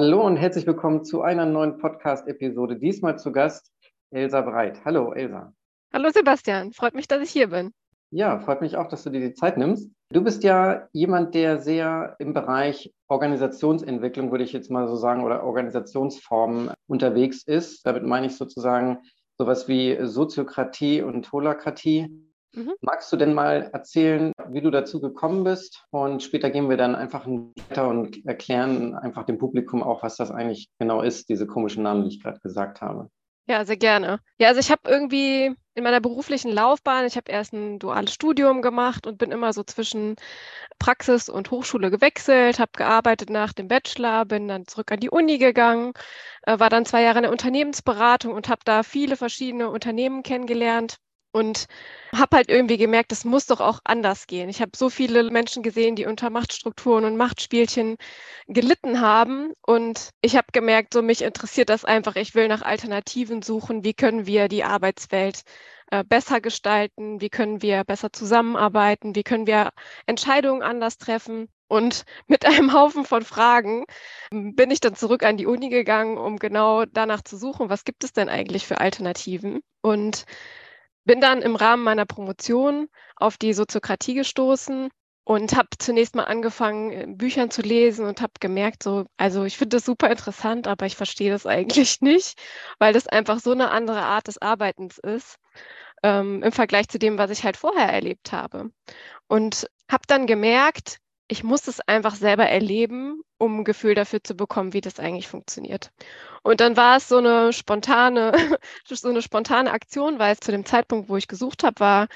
Hallo und herzlich willkommen zu einer neuen Podcast-Episode. Diesmal zu Gast Elsa Breit. Hallo, Elsa. Hallo, Sebastian. Freut mich, dass ich hier bin. Ja, freut mich auch, dass du dir die Zeit nimmst. Du bist ja jemand, der sehr im Bereich Organisationsentwicklung, würde ich jetzt mal so sagen, oder Organisationsformen unterwegs ist. Damit meine ich sozusagen sowas wie Soziokratie und Holakratie. Mhm. Magst du denn mal erzählen, wie du dazu gekommen bist? Und später gehen wir dann einfach weiter und erklären einfach dem Publikum auch, was das eigentlich genau ist, diese komischen Namen, die ich gerade gesagt habe. Ja, sehr gerne. Ja, also ich habe irgendwie in meiner beruflichen Laufbahn, ich habe erst ein duales Studium gemacht und bin immer so zwischen Praxis und Hochschule gewechselt, habe gearbeitet nach dem Bachelor, bin dann zurück an die Uni gegangen, äh, war dann zwei Jahre in der Unternehmensberatung und habe da viele verschiedene Unternehmen kennengelernt und habe halt irgendwie gemerkt, es muss doch auch anders gehen. Ich habe so viele Menschen gesehen, die unter Machtstrukturen und Machtspielchen gelitten haben. Und ich habe gemerkt, so mich interessiert das einfach. Ich will nach Alternativen suchen. Wie können wir die Arbeitswelt äh, besser gestalten? Wie können wir besser zusammenarbeiten? Wie können wir Entscheidungen anders treffen? Und mit einem Haufen von Fragen bin ich dann zurück an die Uni gegangen, um genau danach zu suchen, was gibt es denn eigentlich für Alternativen? Und bin dann im Rahmen meiner Promotion auf die Soziokratie gestoßen und habe zunächst mal angefangen, äh, Büchern zu lesen und habe gemerkt, so, also ich finde das super interessant, aber ich verstehe das eigentlich nicht, weil das einfach so eine andere Art des Arbeitens ist ähm, im Vergleich zu dem, was ich halt vorher erlebt habe. Und habe dann gemerkt, ich muss es einfach selber erleben, um ein Gefühl dafür zu bekommen, wie das eigentlich funktioniert. Und dann war es so eine spontane, so eine spontane Aktion, weil es zu dem Zeitpunkt, wo ich gesucht habe, war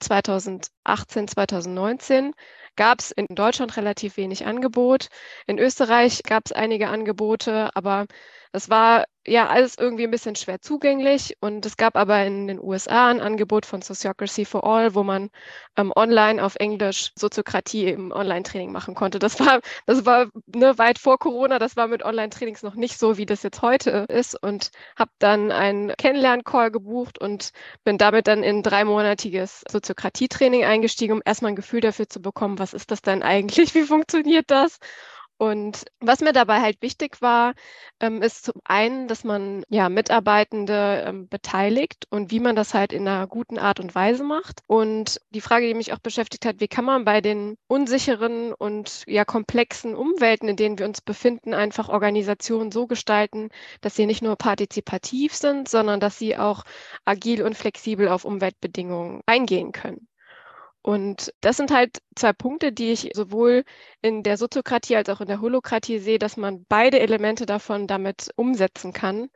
2018, 2019 gab es in Deutschland relativ wenig Angebot. In Österreich gab es einige Angebote, aber es war ja alles irgendwie ein bisschen schwer zugänglich und es gab aber in den USA ein Angebot von Sociocracy for All, wo man ähm, online auf Englisch Soziokratie im Online-Training machen konnte. Das war, das war ne, weit vor Corona, das war mit Online-Trainings noch nicht so, wie das jetzt heute ist und habe dann einen Kennenlern-Call gebucht und bin damit dann in dreimonatiges Soziokratie-Training eingestiegen, um erstmal ein Gefühl dafür zu bekommen, was ist das denn eigentlich, wie funktioniert das? Und was mir dabei halt wichtig war, ähm, ist zum einen, dass man ja Mitarbeitende ähm, beteiligt und wie man das halt in einer guten Art und Weise macht. Und die Frage, die mich auch beschäftigt hat, wie kann man bei den unsicheren und ja komplexen Umwelten, in denen wir uns befinden, einfach Organisationen so gestalten, dass sie nicht nur partizipativ sind, sondern dass sie auch agil und flexibel auf Umweltbedingungen eingehen können. Und das sind halt zwei Punkte, die ich sowohl in der Soziokratie als auch in der Holokratie sehe, dass man beide Elemente davon damit umsetzen kann.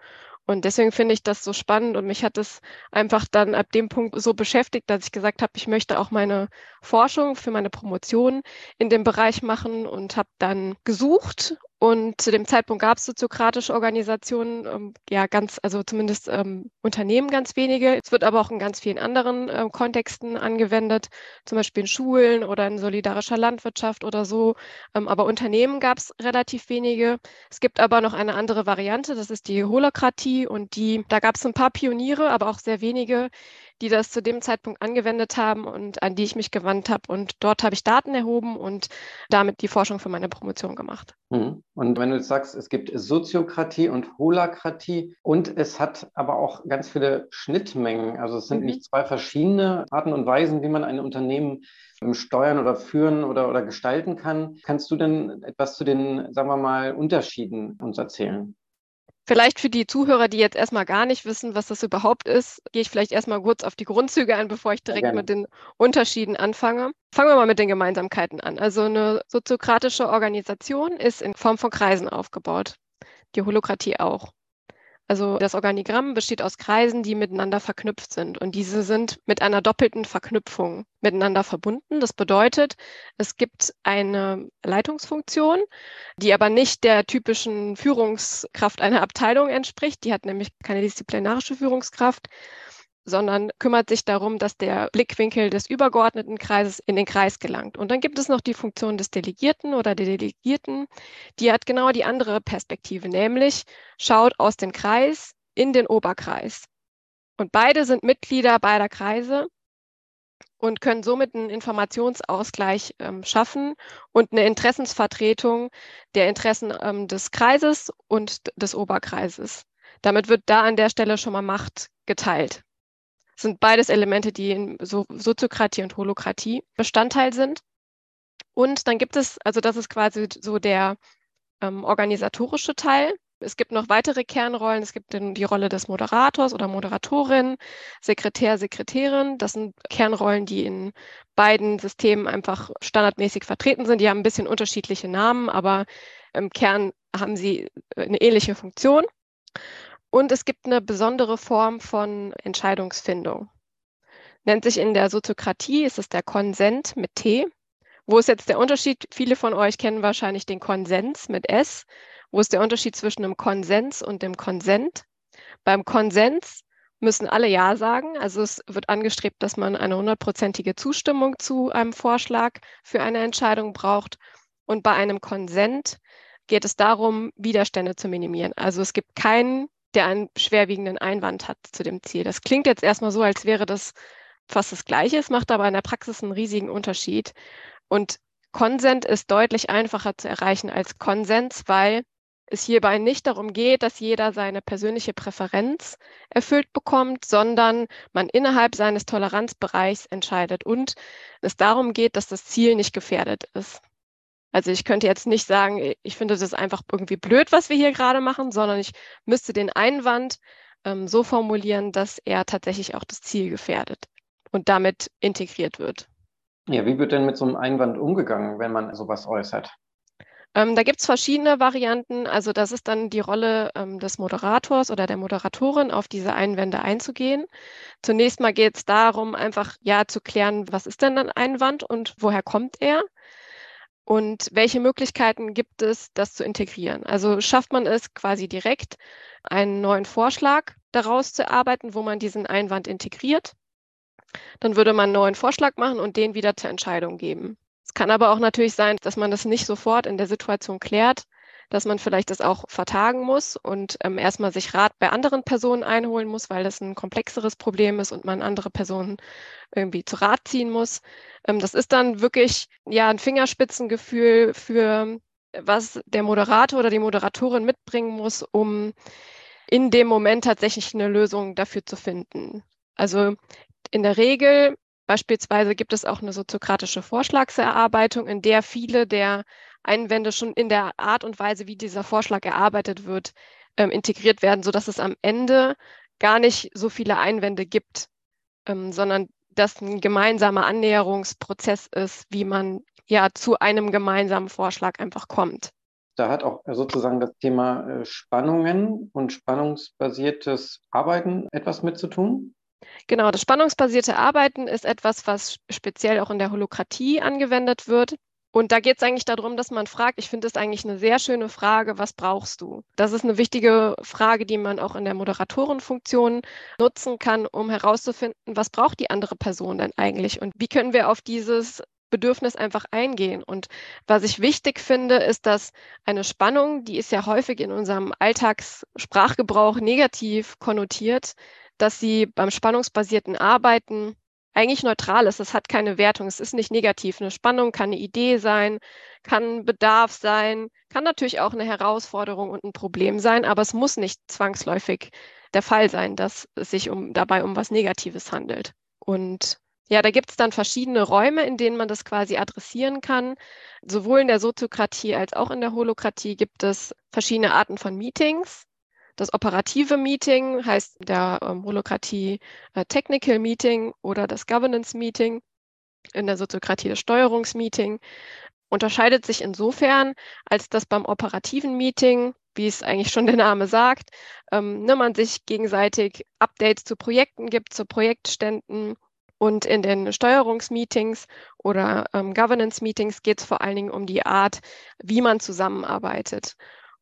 Und deswegen finde ich das so spannend und mich hat es einfach dann ab dem Punkt so beschäftigt, dass ich gesagt habe, ich möchte auch meine Forschung für meine Promotion in dem Bereich machen und habe dann gesucht und zu dem Zeitpunkt gab es soziokratische Organisationen, ähm, ja, ganz, also zumindest ähm, Unternehmen ganz wenige. Es wird aber auch in ganz vielen anderen äh, Kontexten angewendet, zum Beispiel in Schulen oder in solidarischer Landwirtschaft oder so. Ähm, aber Unternehmen gab es relativ wenige. Es gibt aber noch eine andere Variante, das ist die Holokratie und die, da gab es ein paar Pioniere, aber auch sehr wenige, die das zu dem Zeitpunkt angewendet haben und an die ich mich gewandt habe. Und dort habe ich Daten erhoben und damit die Forschung für meine Promotion gemacht. Mhm. Und wenn du jetzt sagst, es gibt Soziokratie und Holakratie und es hat aber auch ganz viele Schnittmengen. Also es sind mhm. nicht zwei verschiedene Arten und Weisen, wie man ein Unternehmen steuern oder führen oder, oder gestalten kann. Kannst du denn etwas zu den, sagen wir mal, Unterschieden uns erzählen? Vielleicht für die Zuhörer, die jetzt erstmal gar nicht wissen, was das überhaupt ist, gehe ich vielleicht erstmal kurz auf die Grundzüge ein, bevor ich direkt mit den Unterschieden anfange. Fangen wir mal mit den Gemeinsamkeiten an. Also eine soziokratische Organisation ist in Form von Kreisen aufgebaut. Die Holokratie auch. Also das Organigramm besteht aus Kreisen, die miteinander verknüpft sind. Und diese sind mit einer doppelten Verknüpfung miteinander verbunden. Das bedeutet, es gibt eine Leitungsfunktion, die aber nicht der typischen Führungskraft einer Abteilung entspricht. Die hat nämlich keine disziplinarische Führungskraft, sondern kümmert sich darum, dass der Blickwinkel des übergeordneten Kreises in den Kreis gelangt. Und dann gibt es noch die Funktion des Delegierten oder der Delegierten, die hat genau die andere Perspektive, nämlich schaut aus dem Kreis in den Oberkreis. Und beide sind Mitglieder beider Kreise und können somit einen Informationsausgleich ähm, schaffen und eine Interessensvertretung der Interessen ähm, des Kreises und des Oberkreises. Damit wird da an der Stelle schon mal Macht geteilt. Sind beides Elemente, die in so Soziokratie und Holokratie Bestandteil sind. Und dann gibt es, also das ist quasi so der ähm, organisatorische Teil. Es gibt noch weitere Kernrollen. Es gibt die Rolle des Moderators oder Moderatorin, Sekretär, Sekretärin. Das sind Kernrollen, die in beiden Systemen einfach standardmäßig vertreten sind. Die haben ein bisschen unterschiedliche Namen, aber im Kern haben sie eine ähnliche Funktion. Und es gibt eine besondere Form von Entscheidungsfindung. Nennt sich in der Soziokratie, ist es der Konsent mit T. Wo ist jetzt der Unterschied? Viele von euch kennen wahrscheinlich den Konsens mit S. Wo ist der Unterschied zwischen dem Konsens und dem Konsent? Beim Konsens müssen alle Ja sagen. Also es wird angestrebt, dass man eine hundertprozentige Zustimmung zu einem Vorschlag für eine Entscheidung braucht. Und bei einem Konsent geht es darum, Widerstände zu minimieren. Also es gibt keinen, der einen schwerwiegenden Einwand hat zu dem Ziel. Das klingt jetzt erstmal so, als wäre das fast das Gleiche. Es macht aber in der Praxis einen riesigen Unterschied. Und Konsent ist deutlich einfacher zu erreichen als Konsens, weil es hierbei nicht darum geht, dass jeder seine persönliche Präferenz erfüllt bekommt, sondern man innerhalb seines Toleranzbereichs entscheidet und es darum geht, dass das Ziel nicht gefährdet ist. Also ich könnte jetzt nicht sagen, ich finde das einfach irgendwie blöd, was wir hier gerade machen, sondern ich müsste den Einwand ähm, so formulieren, dass er tatsächlich auch das Ziel gefährdet und damit integriert wird. Ja, wie wird denn mit so einem Einwand umgegangen, wenn man sowas äußert? Ähm, da gibt es verschiedene Varianten. Also das ist dann die Rolle ähm, des Moderators oder der Moderatorin, auf diese Einwände einzugehen. Zunächst mal geht es darum, einfach ja zu klären, was ist denn ein Einwand und woher kommt er? Und welche Möglichkeiten gibt es, das zu integrieren? Also schafft man es quasi direkt, einen neuen Vorschlag daraus zu erarbeiten, wo man diesen Einwand integriert? Dann würde man einen neuen Vorschlag machen und den wieder zur Entscheidung geben. Es kann aber auch natürlich sein, dass man das nicht sofort in der Situation klärt, dass man vielleicht das auch vertagen muss und ähm, erstmal sich Rat bei anderen Personen einholen muss, weil das ein komplexeres Problem ist und man andere Personen irgendwie zu Rat ziehen muss. Ähm, das ist dann wirklich ja ein Fingerspitzengefühl für was der Moderator oder die Moderatorin mitbringen muss, um in dem Moment tatsächlich eine Lösung dafür zu finden. Also in der Regel beispielsweise gibt es auch eine soziokratische Vorschlagserarbeitung, in der viele der Einwände schon in der Art und Weise, wie dieser Vorschlag erarbeitet wird, ähm, integriert werden, sodass es am Ende gar nicht so viele Einwände gibt, ähm, sondern dass ein gemeinsamer Annäherungsprozess ist, wie man ja zu einem gemeinsamen Vorschlag einfach kommt. Da hat auch sozusagen das Thema äh, Spannungen und spannungsbasiertes Arbeiten etwas mit zu tun. Genau, das spannungsbasierte Arbeiten ist etwas, was speziell auch in der Holokratie angewendet wird. Und da geht es eigentlich darum, dass man fragt, ich finde es eigentlich eine sehr schöne Frage, was brauchst du? Das ist eine wichtige Frage, die man auch in der Moderatorenfunktion nutzen kann, um herauszufinden, was braucht die andere Person denn eigentlich und wie können wir auf dieses Bedürfnis einfach eingehen. Und was ich wichtig finde, ist, dass eine Spannung, die ist ja häufig in unserem Alltagssprachgebrauch negativ konnotiert, dass sie beim spannungsbasierten Arbeiten eigentlich neutral ist. Es hat keine Wertung. Es ist nicht negativ. Eine Spannung kann eine Idee sein, kann Bedarf sein, kann natürlich auch eine Herausforderung und ein Problem sein, aber es muss nicht zwangsläufig der Fall sein, dass es sich um, dabei um was Negatives handelt. Und ja, da gibt es dann verschiedene Räume, in denen man das quasi adressieren kann. Sowohl in der Soziokratie als auch in der Holokratie gibt es verschiedene Arten von Meetings. Das operative Meeting heißt der ähm, Holokratie äh, Technical Meeting oder das Governance Meeting. In der Soziokratie das Steuerungsmeeting. Unterscheidet sich insofern, als dass beim operativen Meeting, wie es eigentlich schon der Name sagt, ähm, ne, man sich gegenseitig Updates zu Projekten gibt, zu Projektständen. Und in den Steuerungsmeetings oder ähm, Governance-Meetings geht es vor allen Dingen um die Art, wie man zusammenarbeitet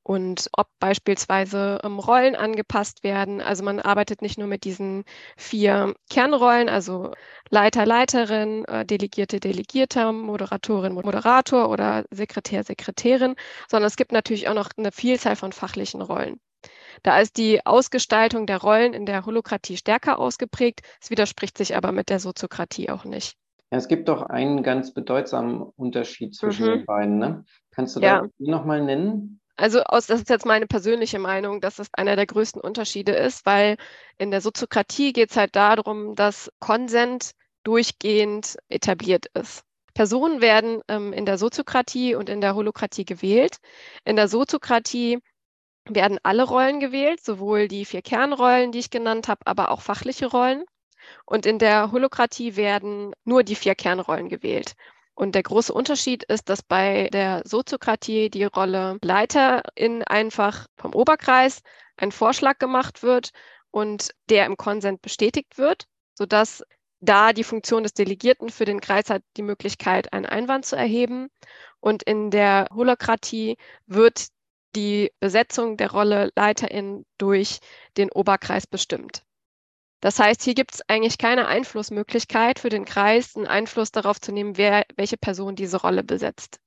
und ob beispielsweise ähm, Rollen angepasst werden. Also man arbeitet nicht nur mit diesen vier Kernrollen, also Leiter, Leiterin, äh, Delegierte, Delegierter, Moderatorin, Moderator oder Sekretär, Sekretärin, sondern es gibt natürlich auch noch eine Vielzahl von fachlichen Rollen. Da ist die Ausgestaltung der Rollen in der Holokratie stärker ausgeprägt. Es widerspricht sich aber mit der Soziokratie auch nicht. Es gibt doch einen ganz bedeutsamen Unterschied zwischen mhm. den beiden. Ne? Kannst du ja. da nochmal nennen? Also aus, das ist jetzt meine persönliche Meinung, dass das einer der größten Unterschiede ist, weil in der Soziokratie geht es halt darum, dass Konsent durchgehend etabliert ist. Personen werden ähm, in der Soziokratie und in der Holokratie gewählt. In der Soziokratie werden alle Rollen gewählt, sowohl die vier Kernrollen, die ich genannt habe, aber auch fachliche Rollen. Und in der Holokratie werden nur die vier Kernrollen gewählt. Und der große Unterschied ist, dass bei der Soziokratie die Rolle Leiterin einfach vom Oberkreis ein Vorschlag gemacht wird und der im Konsent bestätigt wird, sodass da die Funktion des Delegierten für den Kreis hat die Möglichkeit, einen Einwand zu erheben. Und in der Holokratie wird die Besetzung der Rolle Leiterin durch den Oberkreis bestimmt. Das heißt, hier gibt es eigentlich keine Einflussmöglichkeit für den Kreis, einen Einfluss darauf zu nehmen, wer, welche Person diese Rolle besetzt.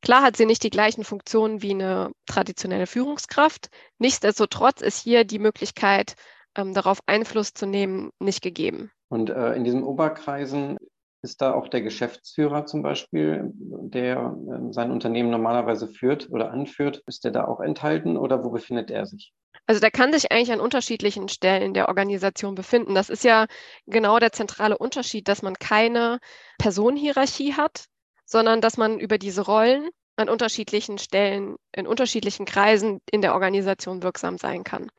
Klar hat sie nicht die gleichen Funktionen wie eine traditionelle Führungskraft. Nichtsdestotrotz ist hier die Möglichkeit, ähm, darauf Einfluss zu nehmen, nicht gegeben. Und äh, in diesen Oberkreisen ist da auch der Geschäftsführer zum Beispiel, der äh, sein Unternehmen normalerweise führt oder anführt, ist der da auch enthalten oder wo befindet er sich? Also der kann sich eigentlich an unterschiedlichen Stellen der Organisation befinden. Das ist ja genau der zentrale Unterschied, dass man keine Personenhierarchie hat, sondern dass man über diese Rollen an unterschiedlichen Stellen, in unterschiedlichen Kreisen in der Organisation wirksam sein kann.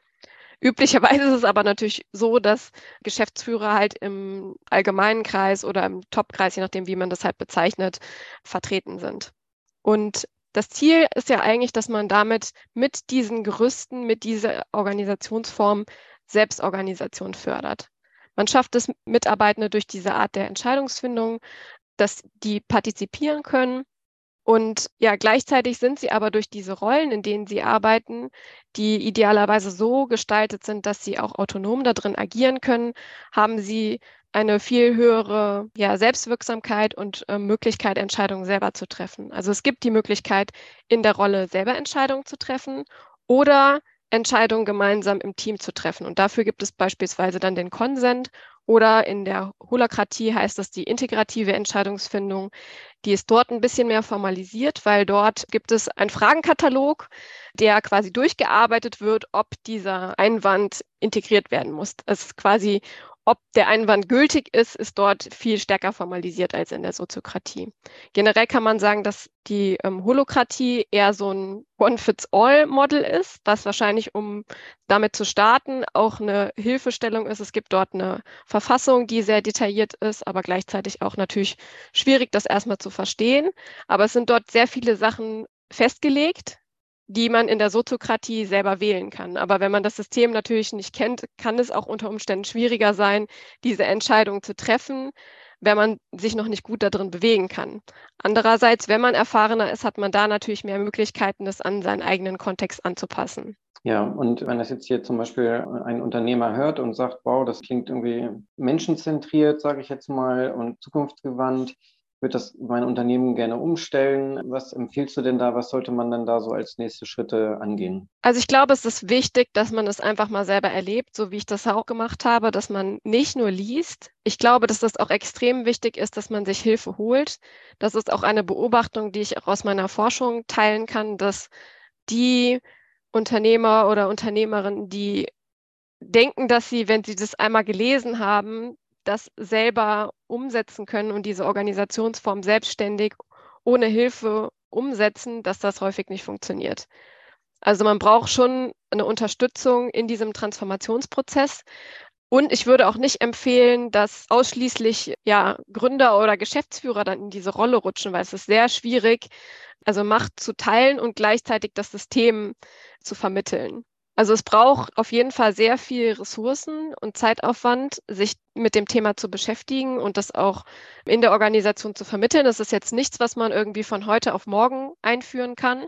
Üblicherweise ist es aber natürlich so, dass Geschäftsführer halt im allgemeinen Kreis oder im Topkreis, je nachdem, wie man das halt bezeichnet, vertreten sind. Und das Ziel ist ja eigentlich, dass man damit mit diesen Gerüsten, mit dieser Organisationsform Selbstorganisation fördert. Man schafft es Mitarbeitende durch diese Art der Entscheidungsfindung, dass die partizipieren können und ja, gleichzeitig sind sie aber durch diese Rollen, in denen sie arbeiten, die idealerweise so gestaltet sind, dass sie auch autonom darin agieren können, haben sie eine viel höhere ja, Selbstwirksamkeit und äh, Möglichkeit, Entscheidungen selber zu treffen. Also es gibt die Möglichkeit, in der Rolle selber Entscheidungen zu treffen oder Entscheidungen gemeinsam im Team zu treffen. Und dafür gibt es beispielsweise dann den Konsent oder in der Holokratie heißt das die integrative Entscheidungsfindung. Die ist dort ein bisschen mehr formalisiert, weil dort gibt es einen Fragenkatalog, der quasi durchgearbeitet wird, ob dieser Einwand integriert werden muss. Es ist quasi ob der Einwand gültig ist, ist dort viel stärker formalisiert als in der Soziokratie. Generell kann man sagen, dass die ähm, Holokratie eher so ein One-Fits-All-Model ist, was wahrscheinlich, um damit zu starten, auch eine Hilfestellung ist. Es gibt dort eine Verfassung, die sehr detailliert ist, aber gleichzeitig auch natürlich schwierig, das erstmal zu verstehen. Aber es sind dort sehr viele Sachen festgelegt, die man in der Soziokratie selber wählen kann. Aber wenn man das System natürlich nicht kennt, kann es auch unter Umständen schwieriger sein, diese Entscheidung zu treffen, wenn man sich noch nicht gut darin bewegen kann. Andererseits, wenn man erfahrener ist, hat man da natürlich mehr Möglichkeiten, das an seinen eigenen Kontext anzupassen. Ja, und wenn das jetzt hier zum Beispiel ein Unternehmer hört und sagt, wow, das klingt irgendwie menschenzentriert, sage ich jetzt mal, und zukunftsgewandt, würde das mein Unternehmen gerne umstellen. Was empfiehlst du denn da? Was sollte man dann da so als nächste Schritte angehen? Also ich glaube, es ist wichtig, dass man es einfach mal selber erlebt, so wie ich das auch gemacht habe, dass man nicht nur liest. Ich glaube, dass das auch extrem wichtig ist, dass man sich Hilfe holt. Das ist auch eine Beobachtung, die ich auch aus meiner Forschung teilen kann, dass die Unternehmer oder Unternehmerinnen, die denken, dass sie, wenn sie das einmal gelesen haben, das selber umsetzen können und diese Organisationsform selbstständig ohne Hilfe umsetzen, dass das häufig nicht funktioniert. Also man braucht schon eine Unterstützung in diesem Transformationsprozess. Und ich würde auch nicht empfehlen, dass ausschließlich ja, Gründer oder Geschäftsführer dann in diese Rolle rutschen, weil es ist sehr schwierig, also Macht zu teilen und gleichzeitig das System zu vermitteln. Also es braucht auf jeden Fall sehr viel Ressourcen und Zeitaufwand, sich mit dem Thema zu beschäftigen und das auch in der Organisation zu vermitteln. Das ist jetzt nichts, was man irgendwie von heute auf morgen einführen kann.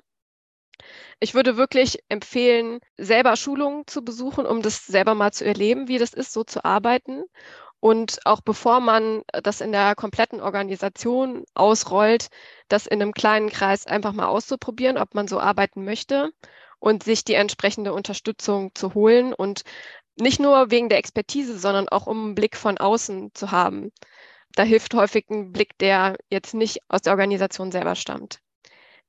Ich würde wirklich empfehlen, selber Schulungen zu besuchen, um das selber mal zu erleben, wie das ist, so zu arbeiten. Und auch bevor man das in der kompletten Organisation ausrollt, das in einem kleinen Kreis einfach mal auszuprobieren, ob man so arbeiten möchte und sich die entsprechende Unterstützung zu holen und nicht nur wegen der Expertise, sondern auch um einen Blick von außen zu haben. da hilft häufig ein Blick, der jetzt nicht aus der Organisation selber stammt.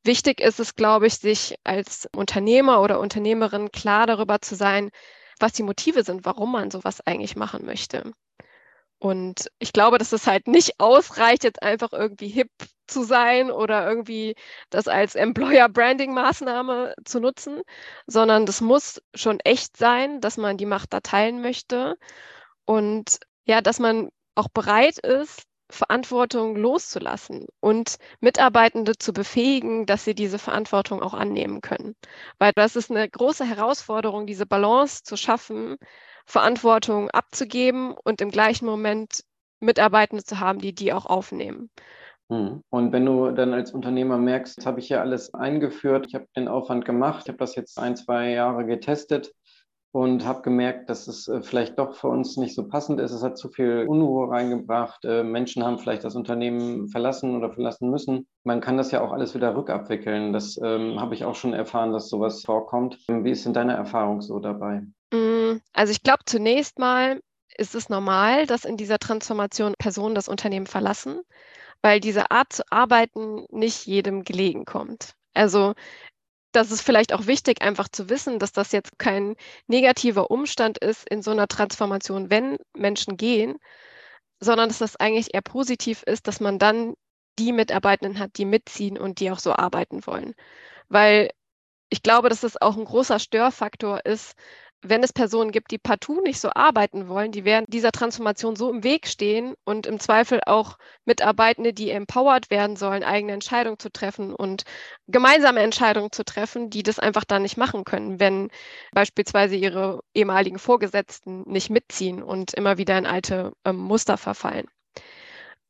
Wichtig ist es, glaube ich, sich als Unternehmer oder Unternehmerin klar darüber zu sein, was die Motive sind, warum man sowas eigentlich machen möchte. Und ich glaube, dass es halt nicht ausreicht, jetzt einfach irgendwie hip zu sein oder irgendwie das als Employer-Branding-Maßnahme zu nutzen, sondern das muss schon echt sein, dass man die Macht da teilen möchte und ja, dass man auch bereit ist, Verantwortung loszulassen und Mitarbeitende zu befähigen, dass sie diese Verantwortung auch annehmen können. Weil das ist eine große Herausforderung, diese Balance zu schaffen, Verantwortung abzugeben und im gleichen Moment Mitarbeitende zu haben, die die auch aufnehmen. Hm. Und wenn du dann als Unternehmer merkst, habe ich hier alles eingeführt, ich habe den Aufwand gemacht, ich habe das jetzt ein, zwei Jahre getestet und habe gemerkt, dass es äh, vielleicht doch für uns nicht so passend ist. Es hat zu viel Unruhe reingebracht. Äh, Menschen haben vielleicht das Unternehmen verlassen oder verlassen müssen. Man kann das ja auch alles wieder rückabwickeln. Das ähm, habe ich auch schon erfahren, dass sowas vorkommt. Wie ist denn deine Erfahrung so dabei? Mm, also ich glaube, zunächst mal ist es normal, dass in dieser Transformation Personen das Unternehmen verlassen, weil diese Art zu arbeiten nicht jedem gelegen kommt. Also das ist vielleicht auch wichtig, einfach zu wissen, dass das jetzt kein negativer Umstand ist in so einer Transformation, wenn Menschen gehen, sondern dass das eigentlich eher positiv ist, dass man dann die Mitarbeitenden hat, die mitziehen und die auch so arbeiten wollen. Weil ich glaube, dass das auch ein großer Störfaktor ist, wenn es Personen gibt, die partout nicht so arbeiten wollen, die werden dieser Transformation so im Weg stehen und im Zweifel auch Mitarbeitende, die empowered werden sollen, eigene Entscheidungen zu treffen und gemeinsame Entscheidungen zu treffen, die das einfach dann nicht machen können, wenn beispielsweise ihre ehemaligen Vorgesetzten nicht mitziehen und immer wieder in alte ähm, Muster verfallen.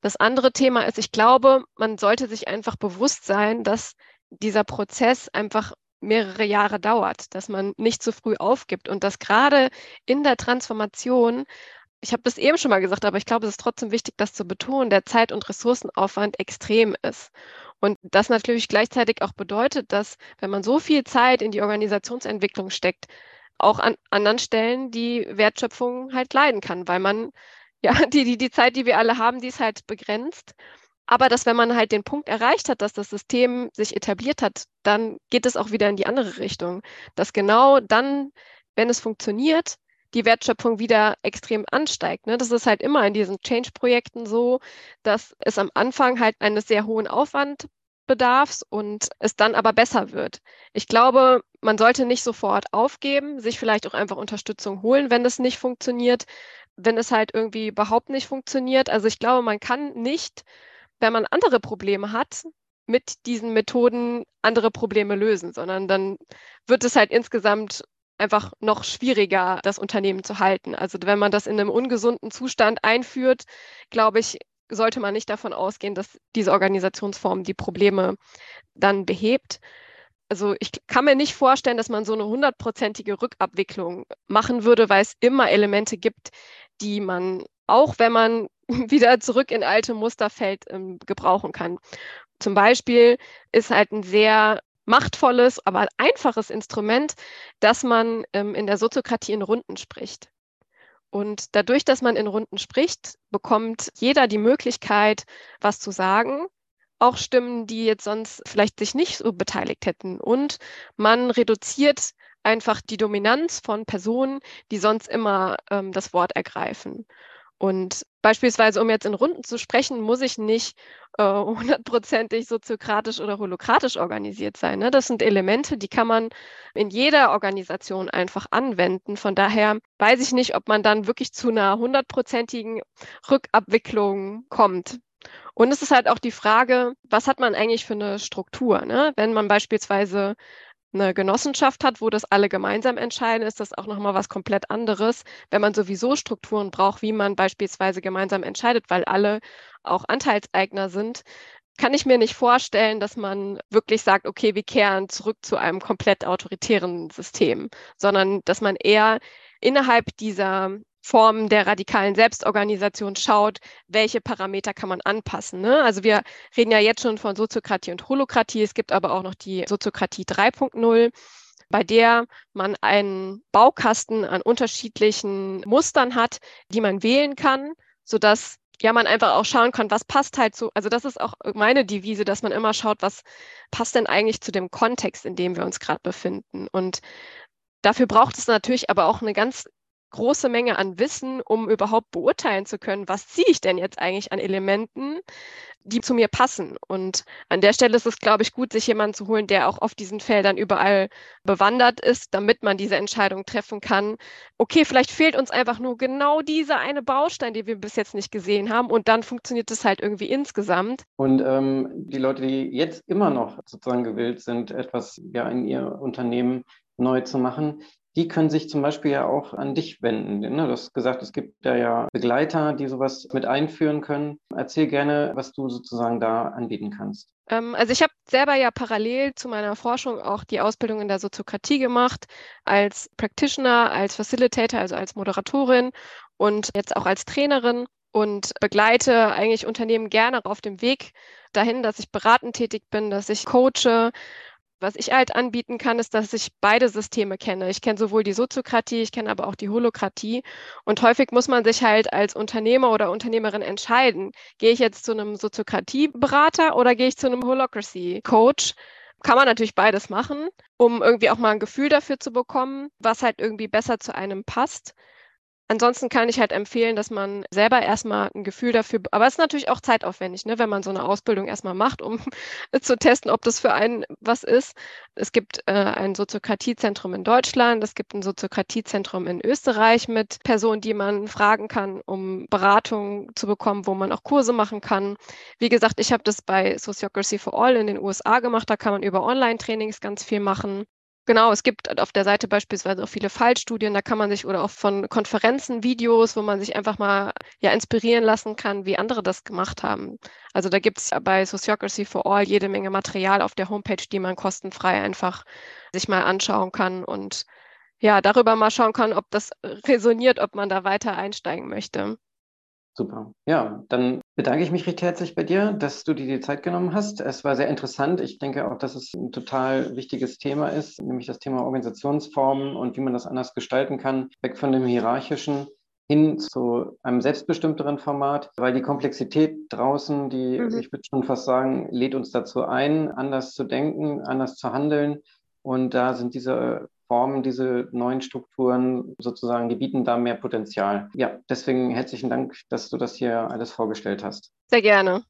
Das andere Thema ist, ich glaube, man sollte sich einfach bewusst sein, dass dieser Prozess einfach mehrere Jahre dauert, dass man nicht zu früh aufgibt und dass gerade in der Transformation, ich habe das eben schon mal gesagt, aber ich glaube, es ist trotzdem wichtig, das zu betonen, der Zeit- und Ressourcenaufwand extrem ist. Und das natürlich gleichzeitig auch bedeutet, dass wenn man so viel Zeit in die Organisationsentwicklung steckt, auch an anderen Stellen die Wertschöpfung halt leiden kann, weil man, ja, die, die, die Zeit, die wir alle haben, die ist halt begrenzt. Aber dass wenn man halt den Punkt erreicht hat, dass das System sich etabliert hat, dann geht es auch wieder in die andere Richtung. Dass genau dann, wenn es funktioniert, die Wertschöpfung wieder extrem ansteigt. Ne? Das ist halt immer in diesen Change-Projekten so, dass es am Anfang halt eines sehr hohen Aufwandbedarfs und es dann aber besser wird. Ich glaube, man sollte nicht sofort aufgeben, sich vielleicht auch einfach Unterstützung holen, wenn es nicht funktioniert, wenn es halt irgendwie überhaupt nicht funktioniert. Also ich glaube, man kann nicht wenn man andere Probleme hat, mit diesen Methoden andere Probleme lösen, sondern dann wird es halt insgesamt einfach noch schwieriger, das Unternehmen zu halten. Also wenn man das in einem ungesunden Zustand einführt, glaube ich, sollte man nicht davon ausgehen, dass diese Organisationsform die Probleme dann behebt. Also ich kann mir nicht vorstellen, dass man so eine hundertprozentige Rückabwicklung machen würde, weil es immer Elemente gibt, die man, auch wenn man wieder zurück in alte Musterfeld ähm, gebrauchen kann. Zum Beispiel ist halt ein sehr machtvolles, aber einfaches Instrument, dass man ähm, in der Soziokratie in Runden spricht. Und dadurch, dass man in Runden spricht, bekommt jeder die Möglichkeit, was zu sagen, auch Stimmen, die jetzt sonst vielleicht sich nicht so beteiligt hätten. Und man reduziert einfach die Dominanz von Personen, die sonst immer ähm, das Wort ergreifen. Und beispielsweise, um jetzt in Runden zu sprechen, muss ich nicht äh, hundertprozentig soziokratisch oder holokratisch organisiert sein. Ne? Das sind Elemente, die kann man in jeder Organisation einfach anwenden. Von daher weiß ich nicht, ob man dann wirklich zu einer hundertprozentigen Rückabwicklung kommt. Und es ist halt auch die Frage, was hat man eigentlich für eine Struktur? Ne? Wenn man beispielsweise eine Genossenschaft hat, wo das alle gemeinsam entscheiden, ist das auch nochmal was komplett anderes, wenn man sowieso Strukturen braucht, wie man beispielsweise gemeinsam entscheidet, weil alle auch Anteilseigner sind, kann ich mir nicht vorstellen, dass man wirklich sagt, okay, wir kehren zurück zu einem komplett autoritären System, sondern dass man eher innerhalb dieser Formen der radikalen Selbstorganisation schaut, welche Parameter kann man anpassen. Ne? Also wir reden ja jetzt schon von Soziokratie und Holokratie. Es gibt aber auch noch die Soziokratie 3.0 bei der man einen Baukasten an unterschiedlichen Mustern hat, die man wählen kann, sodass ja, man einfach auch schauen kann, was passt halt so. Also das ist auch meine Devise, dass man immer schaut, was passt denn eigentlich zu dem Kontext, in dem wir uns gerade befinden. Und dafür braucht es natürlich aber auch eine ganz große Menge an Wissen, um überhaupt beurteilen zu können, was ziehe ich denn jetzt eigentlich an Elementen, die zu mir passen. Und an der Stelle ist es, glaube ich, gut, sich jemanden zu holen, der auch auf diesen Feldern überall bewandert ist, damit man diese Entscheidung treffen kann. Okay, vielleicht fehlt uns einfach nur genau dieser eine Baustein, den wir bis jetzt nicht gesehen haben. Und dann funktioniert es halt irgendwie insgesamt. Und ähm, die Leute, die jetzt immer noch sozusagen gewillt sind, etwas ja in ihr Unternehmen neu zu machen, die können sich zum Beispiel ja auch an dich wenden. Ne? Du hast gesagt, es gibt da ja Begleiter, die sowas mit einführen können. Erzähl gerne, was du sozusagen da anbieten kannst. Ähm, also ich habe selber ja parallel zu meiner Forschung auch die Ausbildung in der Soziokratie gemacht, als Practitioner, als Facilitator, also als Moderatorin und jetzt auch als Trainerin und begleite eigentlich Unternehmen gerne auf dem Weg dahin, dass ich beratend tätig bin, dass ich coache, was ich halt anbieten kann, ist, dass ich beide Systeme kenne. Ich kenne sowohl die Soziokratie, ich kenne aber auch die Holokratie. Und häufig muss man sich halt als Unternehmer oder Unternehmerin entscheiden. Gehe ich jetzt zu einem Soziokratie-Berater oder gehe ich zu einem Holocracy-Coach? Kann man natürlich beides machen, um irgendwie auch mal ein Gefühl dafür zu bekommen, was halt irgendwie besser zu einem passt. Ansonsten kann ich halt empfehlen, dass man selber erstmal ein Gefühl dafür, aber es ist natürlich auch zeitaufwendig, ne, wenn man so eine Ausbildung erstmal macht, um zu testen, ob das für einen was ist. Es gibt äh, ein Soziokratiezentrum in Deutschland, es gibt ein Soziokratiezentrum in Österreich mit Personen, die man fragen kann, um Beratung zu bekommen, wo man auch Kurse machen kann. Wie gesagt, ich habe das bei Sociocracy for All in den USA gemacht, da kann man über Online-Trainings ganz viel machen. Genau, es gibt auf der Seite beispielsweise auch viele Fallstudien, da kann man sich oder auch von Konferenzen, Videos, wo man sich einfach mal ja inspirieren lassen kann, wie andere das gemacht haben. Also da gibt es bei Sociocracy for All jede Menge Material auf der Homepage, die man kostenfrei einfach sich mal anschauen kann und ja, darüber mal schauen kann, ob das resoniert, ob man da weiter einsteigen möchte. Super. Ja, dann bedanke ich mich recht herzlich bei dir, dass du dir die Zeit genommen hast. Es war sehr interessant. Ich denke auch, dass es ein total wichtiges Thema ist, nämlich das Thema Organisationsformen und wie man das anders gestalten kann, weg von dem hierarchischen hin zu einem selbstbestimmteren Format, weil die Komplexität draußen, die, mhm. ich würde schon fast sagen, lädt uns dazu ein, anders zu denken, anders zu handeln. Und da sind diese Formen, diese neuen Strukturen sozusagen, die bieten da mehr Potenzial. Ja, deswegen herzlichen Dank, dass du das hier alles vorgestellt hast. Sehr gerne.